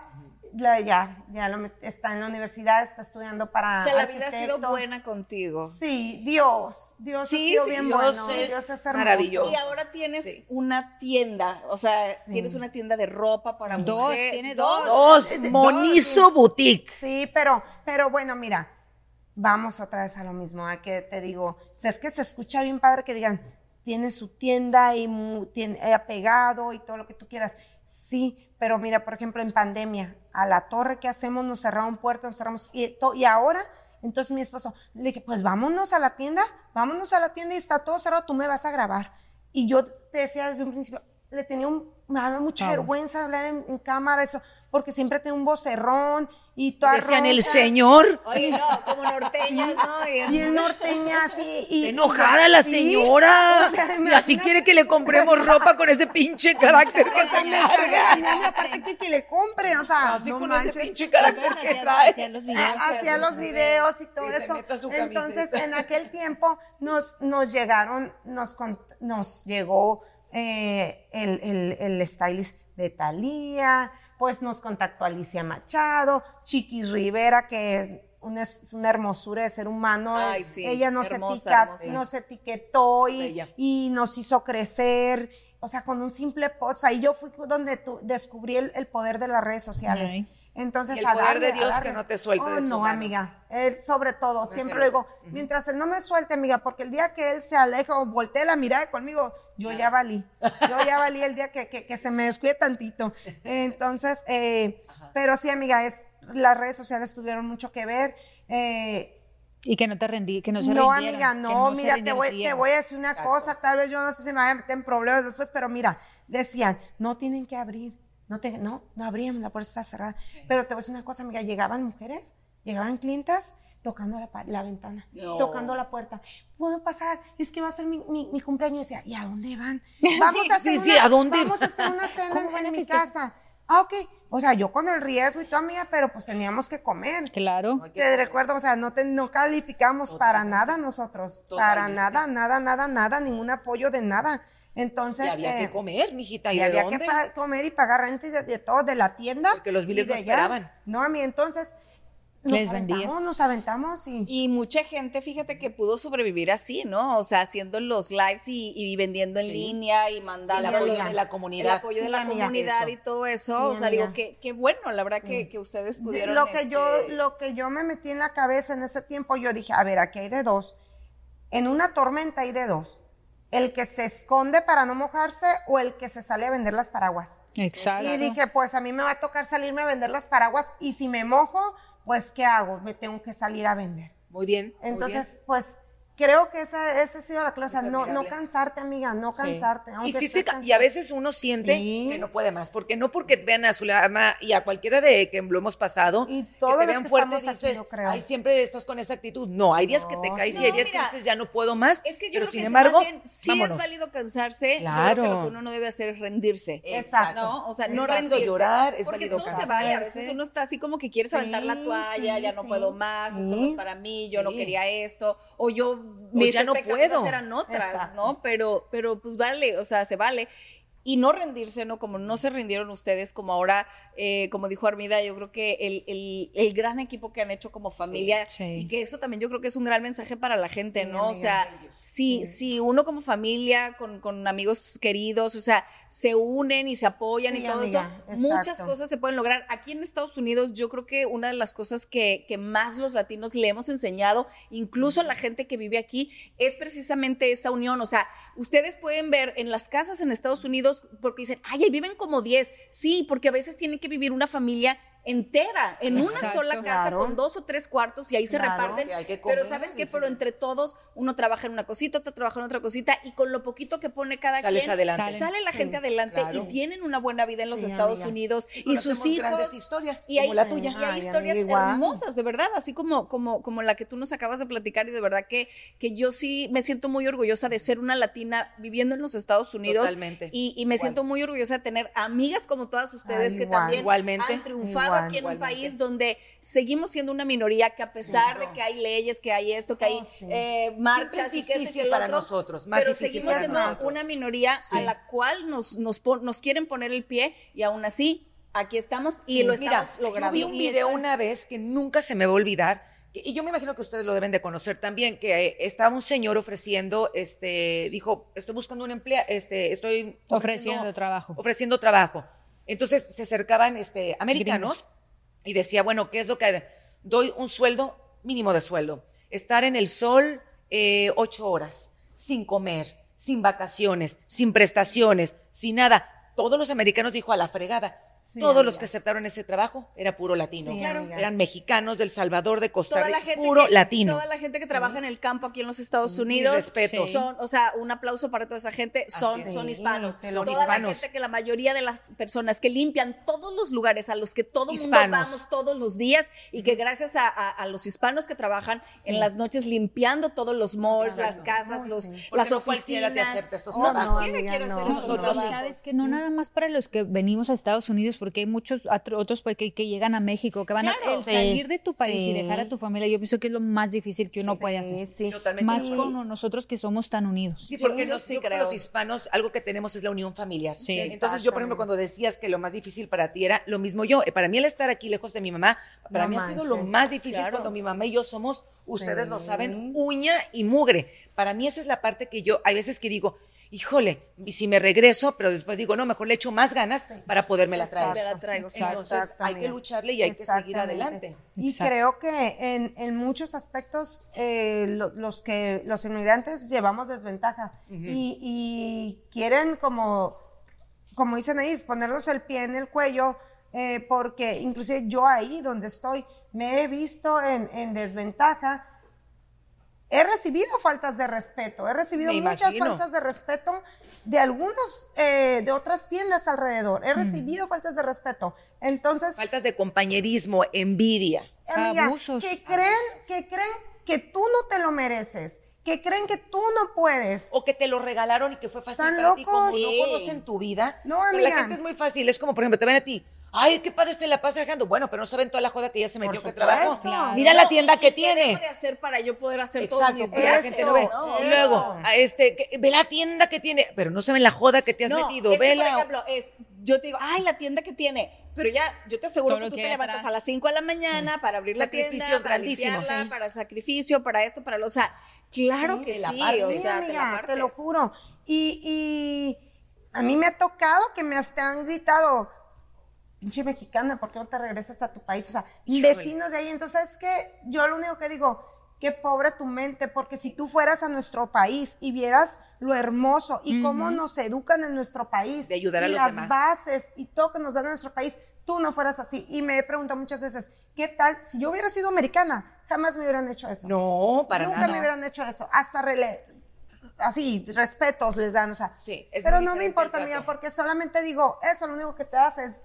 Speaker 4: La- ya, ya lo está en la universidad, está estudiando para
Speaker 2: o sea, la vida ha sido buena contigo.
Speaker 4: Sí, Dios, Dios
Speaker 2: Sí,
Speaker 4: ha sido
Speaker 2: sí,
Speaker 4: bien
Speaker 3: Dios
Speaker 4: bueno.
Speaker 3: es
Speaker 4: Dios es hermoso.
Speaker 3: maravilloso.
Speaker 2: Y ahora tienes
Speaker 3: Sí.
Speaker 2: una tienda, o sea, tienes una tienda de ropa para
Speaker 5: Dos,
Speaker 2: mujer.
Speaker 5: tiene dos.
Speaker 3: Dos, Monizo Boutique.
Speaker 4: Sí, pero, pero bueno, mira, vamos otra vez a lo mismo, a que te digo, si es que se escucha bien padre que digan, tiene su tienda y mu- tiene eh, apegado y todo lo que tú quieras. Sí, pero mira, por ejemplo, en pandemia, a la torre que hacemos, nos cerraron puertas, nos cerramos, y, y ahora, entonces mi esposo, le dije, pues vámonos a la tienda, vámonos a la tienda y está todo cerrado, tú me vas a grabar. Y yo te decía desde un principio, le tenía un, me daba mucha vergüenza hablar en, en cámara, eso, porque siempre tengo un vocerrón y toda
Speaker 3: Decían el señor.
Speaker 2: Oye, no, como norteñas, ¿no? Y-
Speaker 4: Bien norteña, así. Y,
Speaker 3: Enojada la
Speaker 4: Sí,
Speaker 3: señora.
Speaker 4: o sea,
Speaker 3: y así quiere que le compremos ropa con ese pinche carácter que
Speaker 4: O sea,
Speaker 3: se larga.
Speaker 4: regañando, aparte que, que le compre, o sea,
Speaker 3: Así
Speaker 4: no
Speaker 3: con
Speaker 4: manches.
Speaker 3: ese pinche carácter que trae.
Speaker 5: Hacían los videos.
Speaker 4: hacía los videos y todo
Speaker 3: Y
Speaker 4: eso. Entonces, en aquel tiempo nos, nos llegaron, nos, con- nos llegó eh, el, el, el stylist de Thalía, pues nos contactó Alicia Machado, Chiquis Rivera, que es una, es una hermosura de ser humano.
Speaker 2: Ay, sí,
Speaker 4: Ella nos,
Speaker 2: hermosa, hermosa.
Speaker 4: nos etiquetó y, y nos hizo crecer. O sea, con un simple post. Ahí yo fui donde tu- descubrí el, el poder de las redes sociales.
Speaker 5: Ay.
Speaker 4: Entonces,
Speaker 3: Y el
Speaker 4: a
Speaker 3: poder
Speaker 4: darle,
Speaker 3: de Dios que no te suelte
Speaker 4: Oh,
Speaker 3: de su
Speaker 4: no,
Speaker 3: mano.
Speaker 4: amiga. Él sobre todo, siempre digo, mientras él no me suelte, amiga, porque el día que él se aleja o voltee la mirada conmigo, yo ya valí. Yo ya valí el día que, que- que se me descuide tantito. Entonces, eh, pero sí, amiga, es, las redes sociales tuvieron mucho que ver. Eh,
Speaker 5: Y que no te rendí, que no se
Speaker 4: no, amiga, no, mira, te voy, te
Speaker 5: siguieran.
Speaker 4: voy a decir una cosa, tal vez yo no sé si me vaya a meter en problemas después, pero mira, decían, no tienen que abrir, no, te, no, no abríamos, la puerta está cerrada. Pero te voy a decir una cosa, amiga, llegaban mujeres, llegaban clientas tocando la, la ventana,
Speaker 2: No.
Speaker 4: tocando la puerta. ¿Puedo pasar? Es que va a ser mi, mi, mi cumpleaños. Y decía, ¿y a dónde van? Vamos a hacer
Speaker 3: sí, sí,
Speaker 4: una,
Speaker 3: ¿a dónde
Speaker 4: Vamos a hacer una cena
Speaker 5: ¿Cómo
Speaker 4: en, mi casa. Ah, ok. O sea, yo con el riesgo y toda amiga, pero pues teníamos que comer.
Speaker 5: Claro.
Speaker 4: Te recuerdo, o sea, no, te, no calificamos para nada nosotros. Para nada, nada, nada, nada, ningún apoyo de nada. Entonces.
Speaker 3: Y había
Speaker 4: eh,
Speaker 3: que comer, mijita. ¿Y,
Speaker 4: y
Speaker 3: de
Speaker 4: había
Speaker 3: dónde?
Speaker 4: que comer y pagar renta y de, de todo, de la tienda.
Speaker 3: Porque los
Speaker 4: de
Speaker 3: no
Speaker 4: allá.
Speaker 3: esperaban.
Speaker 4: No, a mí entonces. Nos
Speaker 5: Les vendía.
Speaker 4: aventamos, nos aventamos y.
Speaker 2: Y mucha gente, fíjate que pudo sobrevivir así, ¿no? O sea, haciendo los lives y, y vendiendo en
Speaker 3: Sí.
Speaker 2: línea y mandando
Speaker 3: El apoyo de la comunidad.
Speaker 2: el apoyo de la
Speaker 4: amiga.
Speaker 2: comunidad
Speaker 3: Eso.
Speaker 2: y todo eso. O sea, digo,
Speaker 4: amiga.
Speaker 2: que qué bueno, la verdad que, que ustedes pudieron.
Speaker 4: lo que yo
Speaker 2: este,
Speaker 4: lo que yo me metí en la cabeza en ese tiempo yo dije a ver aquí hay de dos en una tormenta hay de dos el que se esconde para no mojarse o el que se sale a vender las paraguas.
Speaker 5: Exacto.
Speaker 4: Y dije, pues a mí me va a tocar salirme a vender las paraguas y si me mojo, pues ¿qué hago? Me tengo que salir a vender.
Speaker 3: Muy bien. muy
Speaker 4: Entonces, pues creo que esa, esa ha sido la clase, no, no cansarte, amiga, no cansarte.
Speaker 3: Y, sí y a veces uno siente
Speaker 4: Sí.
Speaker 3: que no puede más, porque no porque vean a su ama y a cualquiera de que lo hemos pasado,
Speaker 4: Y
Speaker 3: que
Speaker 4: todos
Speaker 3: te
Speaker 4: los
Speaker 3: vean
Speaker 4: que
Speaker 3: fuerte
Speaker 4: aquí,
Speaker 3: dices,
Speaker 4: yo creo.
Speaker 3: ay, siempre estás con esa actitud. No, hay días que te caes
Speaker 4: sí.
Speaker 3: y hay
Speaker 2: No,
Speaker 3: días que dices, ya no puedo más,
Speaker 2: Es que yo
Speaker 3: pero sin
Speaker 2: que
Speaker 3: embargo,
Speaker 2: bien, sí
Speaker 3: vámonos.
Speaker 2: es válido cansarse.
Speaker 3: Claro.
Speaker 2: Yo creo que lo que uno no debe hacer es rendirse.
Speaker 4: Exacto.
Speaker 2: ¿no? O sea, no
Speaker 3: Es válido
Speaker 2: rendirse.
Speaker 3: llorar, es
Speaker 2: porque
Speaker 3: válido
Speaker 2: todo se vale. A
Speaker 3: cansarse.
Speaker 2: veces uno está así como que quieres
Speaker 4: Sí,
Speaker 2: aventar la toalla,
Speaker 4: sí,
Speaker 2: ya no puedo más, esto no es para mí, yo no quería esto, o yo mis
Speaker 3: ya no puedo.
Speaker 2: eran otras,
Speaker 4: Exacto.
Speaker 2: ¿no? Pero, pero pues vale, o sea, se vale. Y no rendirse, ¿no? Como no se rindieron ustedes, como ahora, eh, como dijo Armida, yo creo que el, el- el gran equipo que han hecho como familia,
Speaker 5: Sí.
Speaker 2: y que eso también yo creo que es un gran mensaje para la gente,
Speaker 4: Sí,
Speaker 2: ¿no? O sea, si, si uno como familia, con, con amigos queridos, o sea, se unen y se apoyan
Speaker 4: Sí,
Speaker 2: y todo
Speaker 4: amiga,
Speaker 2: eso, muchas cosas se pueden lograr. Aquí en Estados Unidos, yo creo que una de las cosas que, que más los latinos le hemos enseñado, incluso a la gente que vive aquí, es precisamente esa unión. O sea, ustedes pueden ver en las casas en Estados Unidos, porque dicen, ay, ahí viven como 10. Sí, porque a veces tienen que vivir una familia entera en una sola casa
Speaker 4: Claro.
Speaker 2: con dos o tres cuartos y ahí se reparten.
Speaker 3: Que hay que
Speaker 2: pero sabes que pero entre todos uno trabaja en una cosita, otro trabaja en otra cosita y con lo poquito que pone cada
Speaker 3: Sales
Speaker 2: quien
Speaker 3: adelante.
Speaker 5: Salen.
Speaker 2: sale la gente adelante
Speaker 3: claro.
Speaker 2: y tienen una buena vida en los
Speaker 4: Sí,
Speaker 2: Estados
Speaker 4: amiga.
Speaker 2: Unidos y, sus hijos
Speaker 3: grandes historias,
Speaker 2: y hay,
Speaker 3: como la tuya.
Speaker 2: y hay
Speaker 4: Ay,
Speaker 2: historias
Speaker 4: amiga,
Speaker 2: hermosas de verdad así como como como la que tú nos acabas de platicar y de verdad que que yo sí me siento muy orgullosa de ser una latina viviendo en los Estados Unidos
Speaker 3: Totalmente.
Speaker 2: y, y me
Speaker 3: Igual.
Speaker 2: siento muy orgullosa de tener amigas como todas ustedes
Speaker 4: Ay,
Speaker 2: que
Speaker 4: igual.
Speaker 2: también
Speaker 3: Igualmente.
Speaker 2: han triunfado Aquí en un país donde seguimos siendo una minoría que a pesar de que hay leyes que hay esto que hay
Speaker 4: Oh, sí.
Speaker 2: eh, marchas
Speaker 3: es
Speaker 2: y que este,
Speaker 3: difícil para
Speaker 2: otro,
Speaker 3: nosotros, más
Speaker 2: pero
Speaker 3: difícil
Speaker 2: seguimos siendo
Speaker 4: nosotros.
Speaker 2: una minoría a la cual nos, nos, pon- nos quieren poner el pie y aún así aquí estamos y lo
Speaker 3: Mira,
Speaker 2: estamos logrando.
Speaker 3: yo vi un video
Speaker 2: está-
Speaker 3: una vez que nunca se me va a olvidar, y yo me imagino que ustedes lo deben de conocer también, que eh, estaba un señor ofreciendo, este, dijo, estoy buscando un empleo, este, estoy
Speaker 5: Ofreciendo trabajo.
Speaker 3: Ofreciendo trabajo. Entonces se acercaban, este, americanos y decía, bueno, ¿qué es lo que hay? doy un sueldo mínimo de sueldo? Estar en el sol eh, ocho horas, sin comer, sin vacaciones, sin prestaciones, sin nada. Todos los americanos dijo a la fregada.
Speaker 4: Sí,
Speaker 3: Todos
Speaker 4: amiga.
Speaker 3: los que aceptaron ese trabajo era puro latino.
Speaker 4: Sí, Claro.
Speaker 3: Eran mexicanos del Salvador, de Costa Rica, puro
Speaker 2: que,
Speaker 3: latino.
Speaker 2: Toda la gente que trabaja en el campo aquí en los Estados Unidos. Son, o sea, un aplauso para toda esa gente. Son,
Speaker 3: es.
Speaker 2: son hispanos.
Speaker 4: te
Speaker 3: lo
Speaker 2: toda
Speaker 3: juro.
Speaker 2: la
Speaker 3: Hispanos.
Speaker 2: gente que la mayoría de las personas que limpian todos los lugares a los que todo mundo
Speaker 3: Hispanos.
Speaker 2: vamos todos los días y que gracias a, a- a los hispanos que trabajan en las noches limpiando todos los malls, las casas,
Speaker 4: Ay,
Speaker 2: los, las
Speaker 3: no cualquiera
Speaker 2: oficinas.
Speaker 3: te acepta estos
Speaker 2: no,
Speaker 3: trabajos.
Speaker 2: cualquiera
Speaker 4: amiga, no.
Speaker 3: Nosotros.
Speaker 5: Sabes que no nada más para los que venimos a Estados Unidos, porque hay muchos otros pues, que, que llegan a México, que van a el salir de tu país y
Speaker 4: Sí.
Speaker 5: dejar a tu familia. Yo pienso que es lo más difícil que uno puede
Speaker 4: Sí,
Speaker 5: hacer.
Speaker 4: sí.
Speaker 3: Totalmente.
Speaker 5: Más
Speaker 3: Y-
Speaker 5: con nosotros que somos tan unidos.
Speaker 3: Sí, porque
Speaker 2: yo sí
Speaker 3: yo creo los hispanos, algo que tenemos es la unión familiar.
Speaker 5: Sí.
Speaker 3: Entonces, yo, por ejemplo, cuando decías que lo más difícil para ti era lo mismo yo, eh, para mí el estar aquí lejos de mi mamá, para
Speaker 4: No
Speaker 3: mí ha sido lo más difícil
Speaker 2: Claro.
Speaker 3: cuando mi mamá y yo somos, ustedes lo
Speaker 4: Sí.
Speaker 3: saben, uña y mugre. Para mí esa es la parte que yo, hay veces que digo, híjole, y si me regreso, pero después digo, no, mejor le echo más ganas para podérmela traer.
Speaker 2: Me la traigo.
Speaker 3: Entonces,
Speaker 4: Exacto,
Speaker 3: hay que lucharle y hay que seguir adelante.
Speaker 4: Y
Speaker 5: Exacto.
Speaker 4: creo que en, en muchos aspectos eh, lo- los que los inmigrantes llevamos desventaja y, y quieren como, como dicen ahí, ponernos el pie en el cuello, eh, porque inclusive yo ahí donde estoy me he visto en, en desventaja. He recibido faltas de respeto, he recibido
Speaker 3: Me
Speaker 4: muchas
Speaker 3: imagino.
Speaker 4: faltas de respeto de algunos, eh, de otras tiendas alrededor. He recibido faltas de respeto. Entonces,
Speaker 3: Faltas de compañerismo, envidia.
Speaker 4: amiga,
Speaker 5: Abusos.
Speaker 4: que creen, que creen que tú no te lo mereces, que creen que tú no puedes.
Speaker 3: O que te lo regalaron y que fue fácil
Speaker 4: Están
Speaker 3: para ti, como
Speaker 4: locos.
Speaker 3: no
Speaker 2: Sí.
Speaker 3: conocen tu vida.
Speaker 4: No,
Speaker 3: pero
Speaker 4: amiga.
Speaker 3: La gente es muy fácil, es como, por ejemplo, te ven a ti. Ay, qué padre se la pasa dejando. Bueno, pero no saben toda la joda que ya se metió, que trabajo.
Speaker 4: Claro.
Speaker 3: Mira la tienda que tiene.
Speaker 2: ¿Qué debo de hacer para yo poder hacer todos
Speaker 3: Exacto,
Speaker 2: mis
Speaker 3: porque la
Speaker 2: viajes?
Speaker 3: gente no ve. Luego, a este, que- ve la tienda que tiene, pero no saben la joda que te has
Speaker 2: No,
Speaker 3: metido. Vela.
Speaker 2: por ejemplo, es, yo te digo, ay, la tienda que tiene, pero ya, yo te aseguro
Speaker 5: Todo
Speaker 2: que tú
Speaker 5: que
Speaker 2: te levantas
Speaker 5: atrás.
Speaker 2: a las 5 de la mañana para abrir la tienda,
Speaker 3: Sacrificios
Speaker 2: para
Speaker 3: grandísimos,
Speaker 2: limpiarla,
Speaker 3: sí.
Speaker 2: para sacrificio, para esto, para lo, o sea, claro
Speaker 3: Sí,
Speaker 2: que sí,
Speaker 3: partes.
Speaker 2: o sea, te, la
Speaker 4: amiga, te lo juro. Y, y a mí me ha tocado que me hasta han gritado, pinche mexicana, ¿por qué no te regresas a tu país? O sea, vecinos de ahí. Entonces, es que yo lo único que digo, qué pobre tu mente, porque si tú fueras a nuestro país y vieras lo hermoso y cómo nos educan en nuestro país,
Speaker 3: De ayudar a
Speaker 4: y
Speaker 3: los
Speaker 4: las
Speaker 3: demás.
Speaker 4: bases y todo que nos dan en nuestro país, tú no fueras así. Y me he preguntado muchas veces, ¿qué tal si yo hubiera sido americana? Jamás me hubieran hecho eso.
Speaker 3: No, para
Speaker 4: Nunca
Speaker 3: nada.
Speaker 4: me hubieran hecho eso. Hasta rele así, respetos les dan, o sea.
Speaker 3: Sí, es
Speaker 4: pero no me importa,
Speaker 3: trato.
Speaker 4: porque solamente digo, eso lo único que te hace es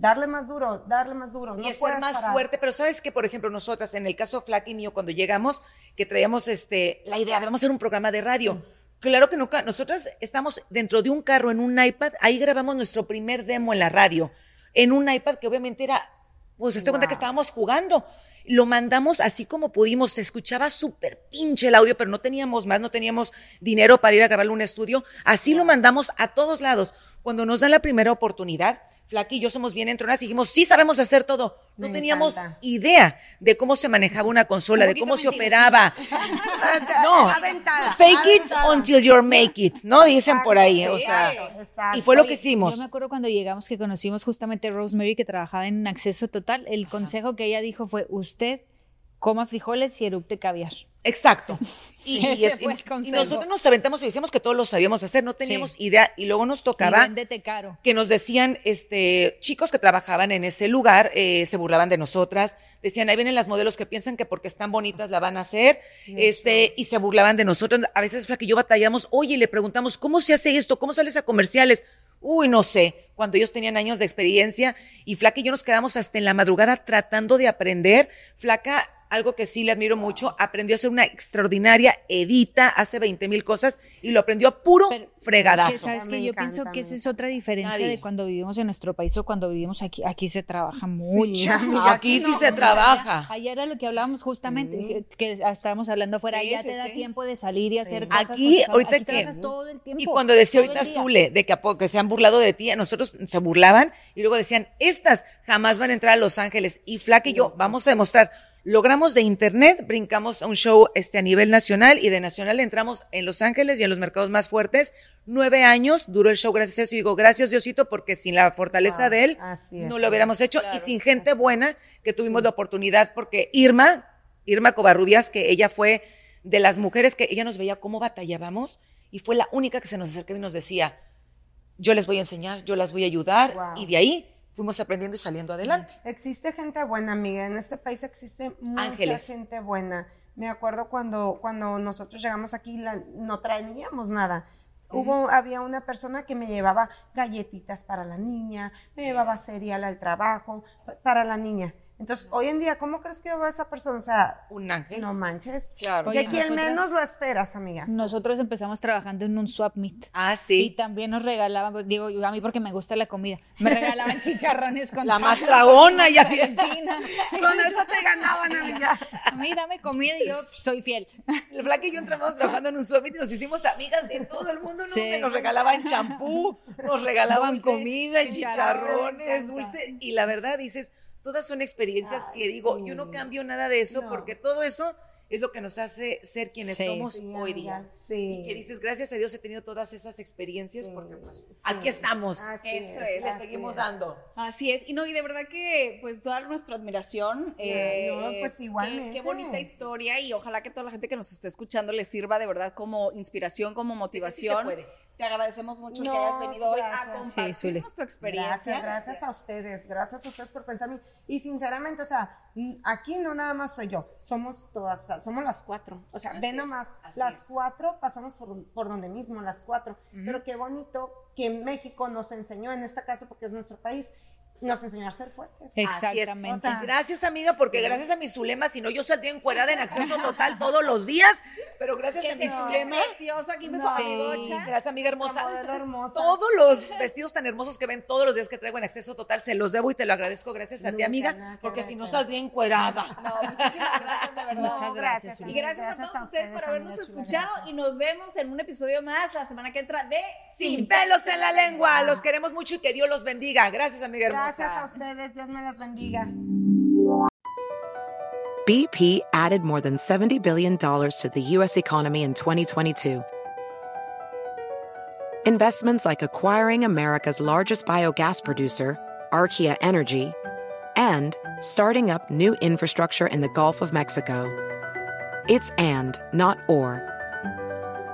Speaker 4: darle más duro, darle más duro.
Speaker 3: y
Speaker 4: no
Speaker 3: es ser más
Speaker 4: parar.
Speaker 3: fuerte, pero sabes que, por ejemplo, nosotras, en el caso Flaky y mío, cuando llegamos, que traíamos este, la idea de vamos a hacer un programa de radio. Claro que nunca, nosotras estamos dentro de un carro en un iPad, ahí grabamos nuestro primer demo en la radio, en un iPad que obviamente era, pues, te cuenta que estábamos jugando. Lo mandamos así como pudimos, se escuchaba súper pinche el audio, pero no teníamos más, no teníamos dinero para ir a grabarle un estudio. Así lo mandamos a todos lados. Cuando nos dan la primera oportunidad, Flaky y yo somos bien entronadas y dijimos, sí sabemos hacer todo. No
Speaker 4: Me
Speaker 3: teníamos
Speaker 4: encanta.
Speaker 3: idea de cómo se manejaba una consola, de cómo se operaba. No,
Speaker 4: Aventada,
Speaker 3: fake it until you make it, ¿no? Dicen por ahí, o sea.
Speaker 4: Exacto, exacto.
Speaker 3: Y fue lo que hicimos.
Speaker 5: Yo me acuerdo cuando llegamos que conocimos justamente a Rosemary que trabajaba en Acceso Total. El consejo que ella dijo fue: Usted coma frijoles y erupte caviar.
Speaker 3: Exacto. Y, y es- y nosotros nos aventamos y decíamos que todos lo sabíamos hacer, no teníamos
Speaker 5: Sí.
Speaker 3: idea y luego nos
Speaker 5: Y
Speaker 3: tocaba
Speaker 5: caro.
Speaker 3: que nos decían, este, chicos que trabajaban en ese lugar, eh, se burlaban de nosotras, decían, ahí vienen las modelos que piensan que porque están bonitas la van a hacer, este, y se burlaban de nosotros. A veces, Fla, que yo batallamos, oye, le preguntamos, ¿cómo se hace esto? ¿Cómo sales a comerciales? Uy, no sé, cuando ellos tenían años de experiencia, y Flaca y yo nos quedamos hasta en la madrugada tratando de aprender. Flaca, algo que sí le admiro mucho, aprendió a ser una extraordinaria edita, hace 20 mil cosas, y lo aprendió a puro
Speaker 5: Pero,
Speaker 3: fregadazo.
Speaker 5: Que sabes que yo pienso que esa es otra diferencia
Speaker 3: Nadie.
Speaker 5: de cuando vivimos en nuestro país o cuando vivimos aquí. Aquí se trabaja mucho.
Speaker 4: amiga,
Speaker 3: Aquí sí se trabaja.
Speaker 5: Ayer era lo que hablábamos justamente, que, que estábamos hablando afuera.
Speaker 2: Sí,
Speaker 5: ya
Speaker 2: sí,
Speaker 5: te da tiempo de salir y hacer cosas.
Speaker 3: Aquí, ahorita
Speaker 5: aquí
Speaker 3: que.
Speaker 5: trabajas todo el tiempo.
Speaker 3: Y cuando decía ahorita. Zule, de que, a poco- que se han burlado de ti, a nosotros se burlaban y luego decían, estas jamás van a entrar a Los Ángeles. Y Flaca y yo vamos a demostrar. Logramos de internet, brincamos a un show este, a nivel nacional y de nacional entramos en Los Ángeles y en los mercados más fuertes. Nueve años duró el show, gracias a Dios. Y digo, gracias Diosito, porque sin la fortaleza de él no lo hubiéramos hecho. y sin gente buena que tuvimos la oportunidad, porque Irma, Irma Covarrubias, que ella fue de las mujeres que ella nos veía cómo batallábamos y fue la única que se nos acercaba y nos decía, yo les voy a enseñar, yo las voy a ayudar
Speaker 4: Wow.
Speaker 3: y de ahí fuimos aprendiendo y saliendo adelante.
Speaker 4: Existe gente buena, amiga. En este país existe mucha
Speaker 3: Ángeles.
Speaker 4: gente buena. Me acuerdo cuando, cuando nosotros llegamos aquí, la- no traíamos nada. Hubo, había una persona que me llevaba galletitas para la niña, me llevaba cereal al trabajo pa- para la niña. Entonces, hoy en día, ¿cómo crees que yo veo a esa persona? O sea,
Speaker 3: Un ángel.
Speaker 4: no manches.
Speaker 3: Claro.
Speaker 4: De quien menos lo esperas, amiga.
Speaker 5: Nosotros empezamos trabajando en un swap meet.
Speaker 3: Ah,
Speaker 5: Y
Speaker 3: sí.
Speaker 5: también nos regalaban, digo, yo a mí porque me gusta la comida, me regalaban chicharrones con
Speaker 3: La más tragona ya bien.
Speaker 5: argentina.
Speaker 4: Con eso te ganaban, amiga.
Speaker 5: A mí dame comida y yo soy fiel.
Speaker 3: El Flaca y yo entramos trabajando en un summit y nos hicimos amigas de todo el mundo, ¿no?
Speaker 5: Sí.
Speaker 3: Nos regalaban champú, nos regalaban
Speaker 5: Dulce,
Speaker 3: comida,
Speaker 5: chicharrones,
Speaker 3: chicharrones, dulce. Y la verdad, dices, todas son experiencias que digo, yo no cambio nada de eso porque todo eso es lo que nos hace ser quienes
Speaker 5: Sí.
Speaker 3: somos
Speaker 4: Sí,
Speaker 3: hoy día.
Speaker 4: sí.
Speaker 3: Y que dices, gracias a Dios he tenido todas esas experiencias porque pues aquí estamos.
Speaker 4: Así
Speaker 2: Eso
Speaker 4: es,
Speaker 2: es,
Speaker 3: Le seguimos
Speaker 4: es.
Speaker 3: dando.
Speaker 2: Así es, y no, y de verdad que pues toda nuestra admiración. eh,
Speaker 4: no, pues,
Speaker 2: qué-
Speaker 4: igualmente.
Speaker 2: Qué, bonita historia y ojalá que toda la gente que nos esté escuchando les sirva de verdad como inspiración, como motivación.
Speaker 3: puede.
Speaker 2: Te agradecemos mucho que hayas venido hoy a
Speaker 4: gracias.
Speaker 2: compartir
Speaker 5: Sí, Zule.
Speaker 2: nuestra experiencia.
Speaker 4: Gracias, gracias a ustedes, gracias a ustedes por pensar en mí. Y sinceramente, o sea, aquí no nada más soy yo, somos todas, o sea, somos las cuatro. O sea, ven nomás,
Speaker 3: así
Speaker 4: las
Speaker 3: es.
Speaker 4: cuatro pasamos por, por donde mismo, las cuatro. Pero qué bonito que México nos enseñó, en este caso, porque es nuestro país, nos enseñó a ser fuertes.
Speaker 3: Así es.
Speaker 5: Exactamente.
Speaker 4: O sea,
Speaker 3: Gracias, amiga, porque gracias a mi Zulema, si no, yo saldría encuerada en acceso total todos los días, pero gracias a mi
Speaker 2: No,
Speaker 3: Zulema.
Speaker 2: precioso, aquí me
Speaker 4: No.
Speaker 5: Sí.
Speaker 3: Gracias, amiga hermosa.
Speaker 4: hermosa.
Speaker 3: Todos los vestidos tan hermosos que ven todos los días que traigo en acceso total, se los debo y te lo agradezco gracias a ti, amiga,
Speaker 4: nada
Speaker 3: porque si no saldría encuerada.
Speaker 2: No, muchísimas gracias, de verdad.
Speaker 5: Muchas gracias,
Speaker 2: Y
Speaker 5: Zuli.
Speaker 2: gracias, a todos ustedes, por habernos escuchado y nos vemos en un episodio más la semana que entra de
Speaker 3: Sin pelos en la lengua. Los queremos mucho y que Dios los bendiga. Gracias, amiga hermosa.
Speaker 4: Gracias a ustedes, Dios me las bendiga.
Speaker 6: BP added more than $70 billion to the U.S. economy in 2022. Investments like acquiring America's largest biogas producer, Archaea Energy, and starting up new infrastructure in the Gulf of Mexico. It's and, not or.